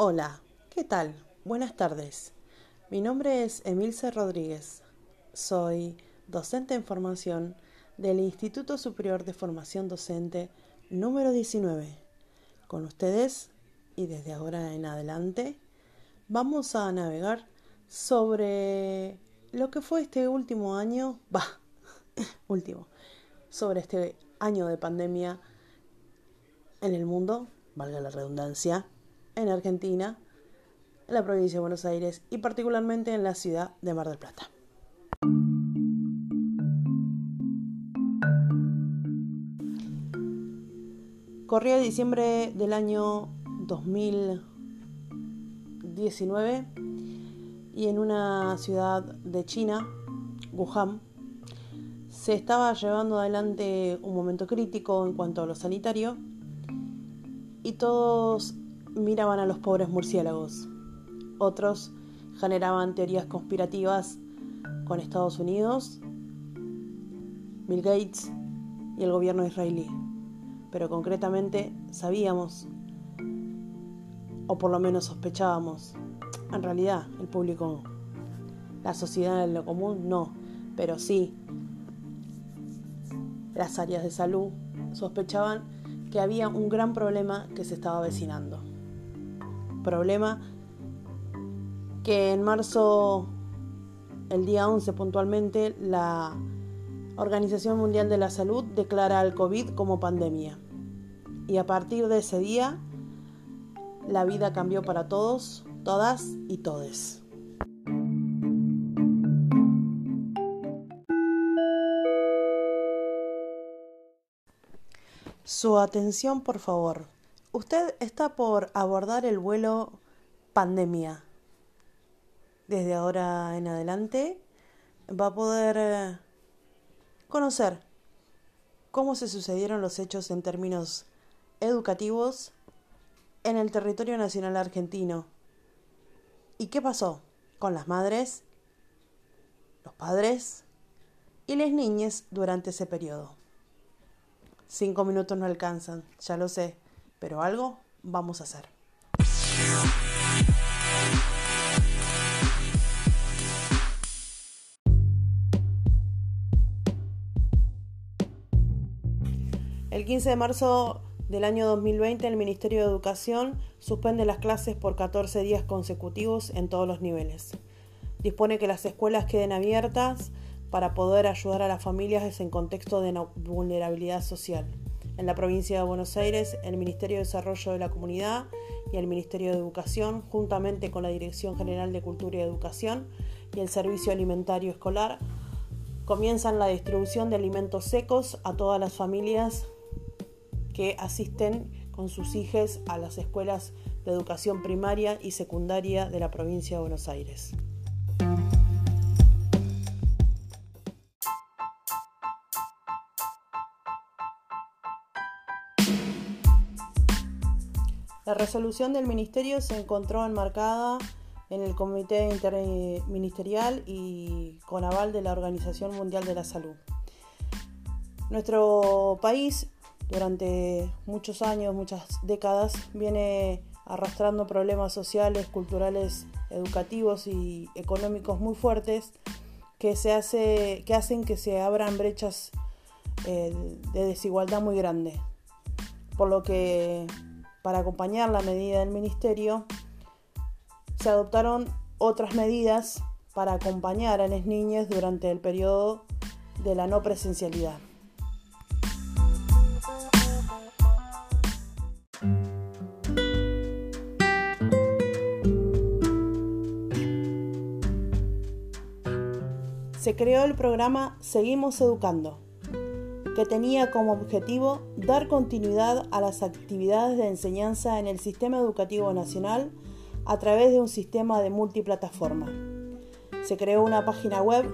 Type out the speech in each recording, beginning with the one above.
Hola, ¿qué tal? Buenas tardes. Mi nombre es Emilce Rodríguez. Soy docente en formación del Instituto Superior de Formación Docente número 19. Con ustedes y desde ahora en adelante vamos a navegar sobre lo que fue este último año, va, último, sobre este año de pandemia en el mundo, valga la redundancia, en Argentina, en la provincia de Buenos Aires y particularmente en la ciudad de Mar del Plata. Corría diciembre del año 2019 y en una ciudad de China, Wuhan, se estaba llevando adelante un momento crítico en cuanto a lo sanitario y todos miraban a los pobres murciélagos. Otros generaban teorías conspirativas con Estados Unidos, Bill Gates y el gobierno israelí. Pero concretamente sabíamos, o por lo menos sospechábamos, en realidad el público, la sociedad en lo común no, pero sí las áreas de salud sospechaban que había un gran problema que se estaba avecinando problema que en marzo, el día 11 puntualmente, la Organización Mundial de la Salud declara al COVID como pandemia. Y a partir de ese día, la vida cambió para todos, todas y todes. Su atención, por favor. Usted está por abordar el vuelo pandemia. Desde ahora en adelante va a poder eh, conocer cómo se sucedieron los hechos en términos educativos en el territorio nacional argentino. ¿Y qué pasó con las madres, los padres y las niñas durante ese periodo? Cinco minutos no alcanzan, ya lo sé pero algo vamos a hacer. El 15 de marzo del año 2020 el Ministerio de Educación suspende las clases por 14 días consecutivos en todos los niveles. Dispone que las escuelas queden abiertas para poder ayudar a las familias en contexto de vulnerabilidad social en la provincia de Buenos Aires, el Ministerio de Desarrollo de la Comunidad y el Ministerio de Educación, juntamente con la Dirección General de Cultura y Educación y el Servicio Alimentario Escolar, comienzan la distribución de alimentos secos a todas las familias que asisten con sus hijos a las escuelas de educación primaria y secundaria de la provincia de Buenos Aires. Resolución del Ministerio se encontró enmarcada en el Comité Interministerial y con aval de la Organización Mundial de la Salud. Nuestro país durante muchos años, muchas décadas, viene arrastrando problemas sociales, culturales, educativos y económicos muy fuertes que, se hace, que hacen que se abran brechas eh, de desigualdad muy grande. Por lo que para acompañar la medida del Ministerio, se adoptaron otras medidas para acompañar a las niñas durante el periodo de la no presencialidad. Se creó el programa Seguimos Educando, que tenía como objetivo dar continuidad a las actividades de enseñanza en el sistema educativo nacional a través de un sistema de multiplataforma. Se creó una página web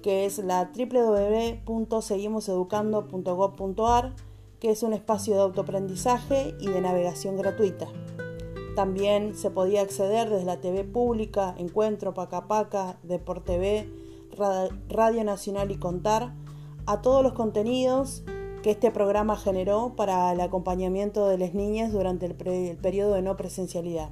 que es la www.seguimoseducando.gov.ar, que es un espacio de autoaprendizaje y de navegación gratuita. También se podía acceder desde la TV pública, Encuentro, Pacapaca, Deport TV, Radio Nacional y Contar a todos los contenidos que este programa generó para el acompañamiento de las niñas durante el, el periodo de no presencialidad.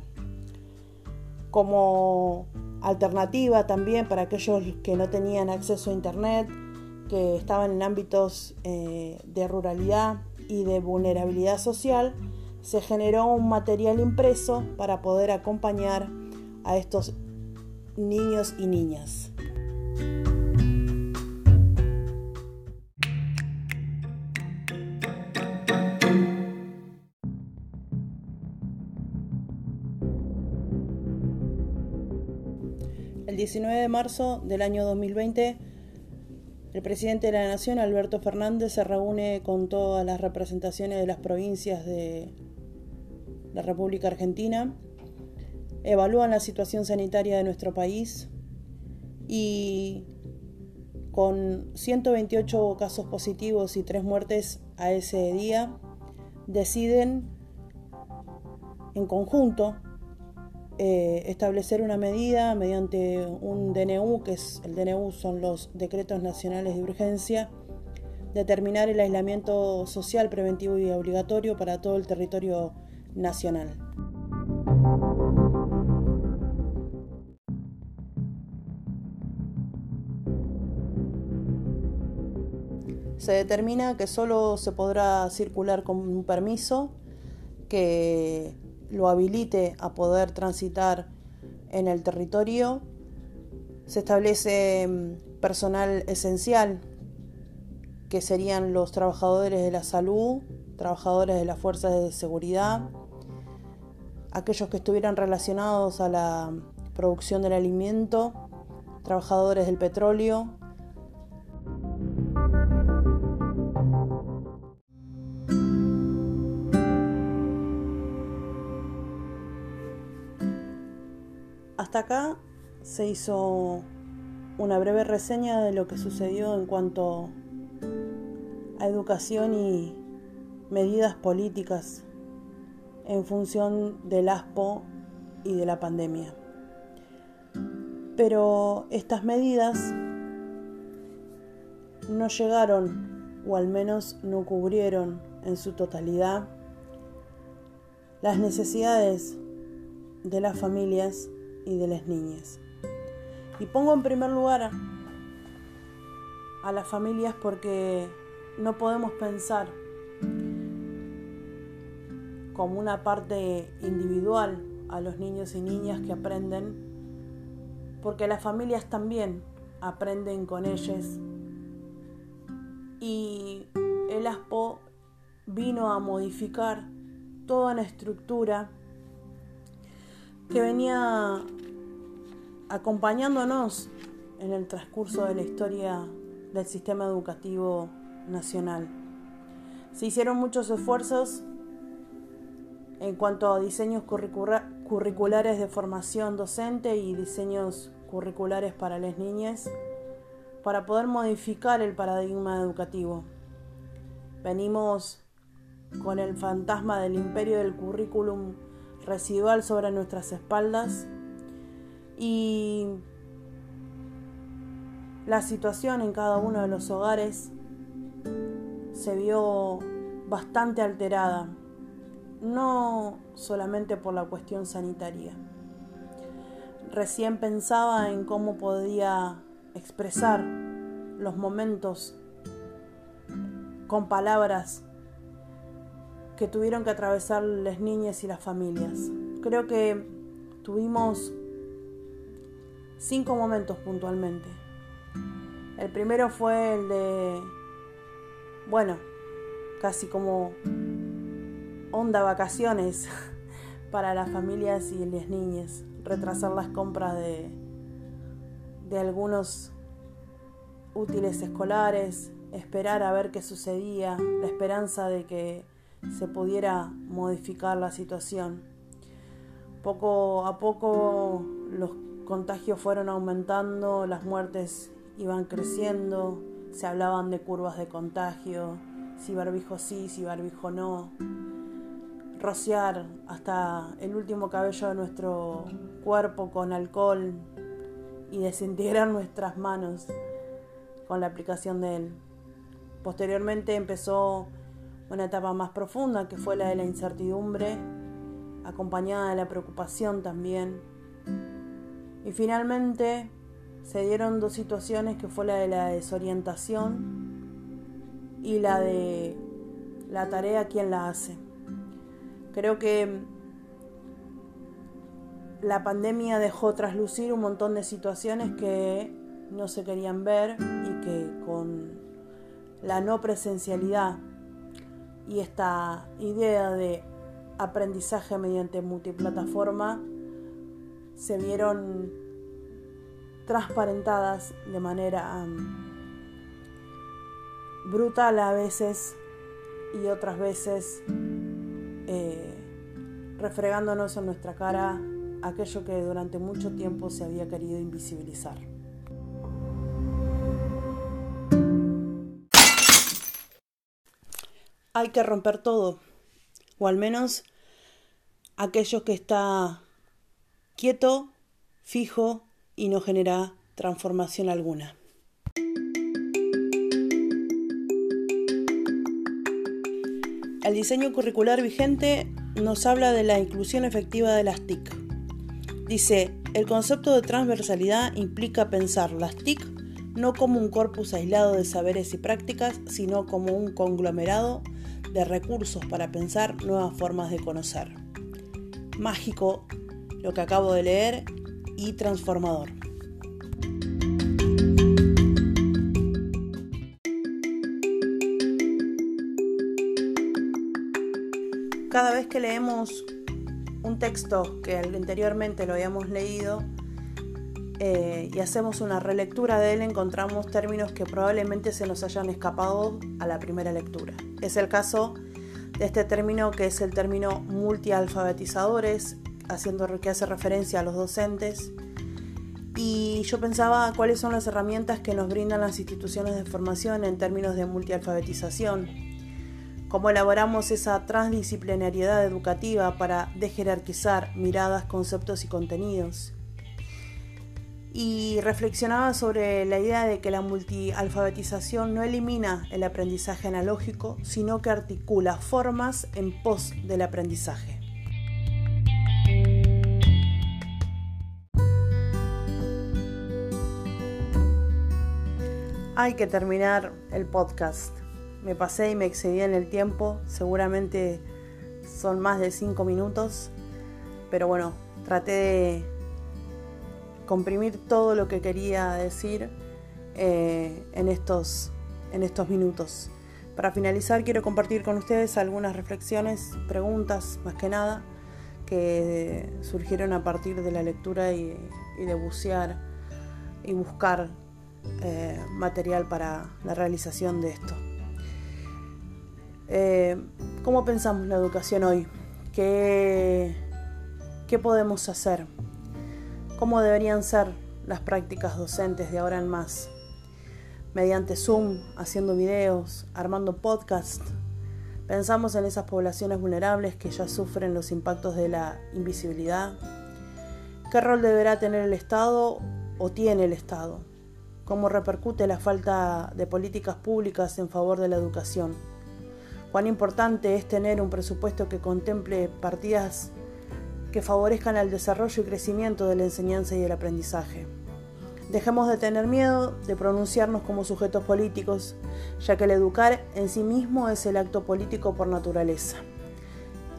Como alternativa también para aquellos que no tenían acceso a Internet, que estaban en ámbitos eh, de ruralidad y de vulnerabilidad social, se generó un material impreso para poder acompañar a estos niños y niñas. 19 de marzo del año 2020, el presidente de la Nación, Alberto Fernández, se reúne con todas las representaciones de las provincias de la República Argentina, evalúan la situación sanitaria de nuestro país y con 128 casos positivos y 3 muertes a ese día, deciden en conjunto eh, establecer una medida mediante un DNU, que es el DNU son los decretos nacionales de urgencia, determinar el aislamiento social preventivo y obligatorio para todo el territorio nacional. Se determina que solo se podrá circular con un permiso que lo habilite a poder transitar en el territorio. Se establece mm, personal esencial, que serían los trabajadores de la salud, trabajadores de las fuerzas de seguridad, aquellos que estuvieran relacionados a la producción del alimento, trabajadores del petróleo, Hasta acá se hizo una breve reseña de lo que sucedió en cuanto a educación y medidas políticas en función del ASPO y de la pandemia. Pero estas medidas no llegaron, o al menos no cubrieron en su totalidad, las necesidades de las familias y de las niñas. Y pongo en primer lugar a, las familias porque no podemos pensar como una parte individual a los niños y niñas que aprenden, porque las familias también aprenden con ellos. Y el ASPO vino a modificar toda una estructura que venía acompañándonos en el transcurso de la historia del sistema educativo nacional. Se hicieron muchos esfuerzos en cuanto a diseños curriculares de formación docente y diseños curriculares para las niñas para poder modificar el paradigma educativo. Venimos con el fantasma del imperio del currículum residual sobre nuestras espaldas y la situación en cada uno de los hogares se vio bastante alterada, no solamente por la cuestión sanitaria. Recién pensaba en cómo podía expresar los momentos con palabras que tuvieron que atravesar las niñas y las familias. Creo que tuvimos cinco momentos puntualmente. El primero fue el de, bueno, casi como onda vacaciones para las familias y las niñas, retrasar las compras de, de algunos útiles escolares, esperar a ver qué sucedía, la esperanza de que se pudiera modificar la situación. Poco a poco los contagios fueron aumentando, las muertes iban creciendo, se hablaban de curvas de contagio, si barbijo sí, si barbijo no, rociar hasta el último cabello de nuestro cuerpo con alcohol y desintegrar nuestras manos con la aplicación de él. Posteriormente empezó una etapa más profunda que fue la de la incertidumbre, acompañada de la preocupación también. Y finalmente se dieron dos situaciones que fue la de la desorientación y la de la tarea quien la hace. Creo que la pandemia dejó traslucir un montón de situaciones que no se querían ver y que con la no presencialidad y esta idea de aprendizaje mediante multiplataforma se vieron transparentadas de manera brutal a veces y otras veces eh, refregándonos en nuestra cara aquello que durante mucho tiempo se había querido invisibilizar. Hay que romper todo, o al menos aquello que está quieto, fijo y no genera transformación alguna. El diseño curricular vigente nos habla de la inclusión efectiva de las TIC. Dice, el concepto de transversalidad implica pensar las TIC no como un corpus aislado de saberes y prácticas, sino como un conglomerado de recursos para pensar nuevas formas de conocer. Mágico lo que acabo de leer y transformador. Cada vez que leemos un texto que anteriormente lo habíamos leído eh, y hacemos una relectura de él, encontramos términos que probablemente se nos hayan escapado a la primera lectura. Es el caso de este término que es el término multialfabetizadores, haciendo que hace referencia a los docentes. Y yo pensaba cuáles son las herramientas que nos brindan las instituciones de formación en términos de multialfabetización. Cómo elaboramos esa transdisciplinariedad educativa para dejerarquizar miradas, conceptos y contenidos. Y reflexionaba sobre la idea de que la multialfabetización no elimina el aprendizaje analógico, sino que articula formas en pos del aprendizaje. Hay que terminar el podcast. Me pasé y me excedí en el tiempo. Seguramente son más de cinco minutos. Pero bueno, traté de comprimir todo lo que quería decir eh, en, estos, en estos minutos. Para finalizar, quiero compartir con ustedes algunas reflexiones, preguntas más que nada, que surgieron a partir de la lectura y, de bucear y buscar eh, material para la realización de esto. Eh, ¿Cómo pensamos la educación hoy? ¿Qué, ¿Qué podemos hacer? ¿Cómo deberían ser las prácticas docentes de ahora en más? Mediante Zoom, haciendo videos, armando podcasts. Pensamos en esas poblaciones vulnerables que ya sufren los impactos de la invisibilidad. ¿Qué rol deberá tener el Estado o tiene el Estado? cómo repercute la falta de políticas públicas en favor de la educación. Cuán importante es tener un presupuesto que contemple partidas que favorezcan el desarrollo y crecimiento de la enseñanza y el aprendizaje. Dejemos de tener miedo de pronunciarnos como sujetos políticos, ya que el educar en sí mismo es el acto político por naturaleza.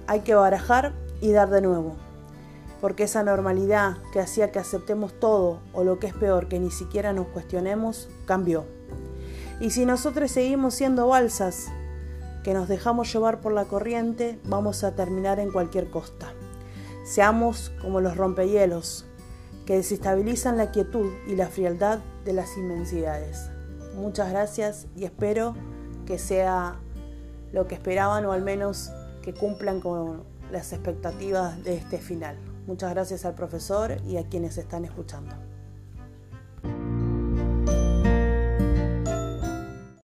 Hay que barajar y dar de nuevo porque esa normalidad que hacía que aceptemos todo o lo que es peor, que ni siquiera nos cuestionemos, cambió. Y si nosotros seguimos siendo balsas, que nos dejamos llevar por la corriente, vamos a terminar en cualquier costa. Seamos como los rompehielos, que desestabilizan la quietud y la frialdad de las inmensidades. Muchas gracias y espero que sea lo que esperaban o al menos que cumplan con las expectativas de este final. Muchas gracias al profesor y a quienes están escuchando.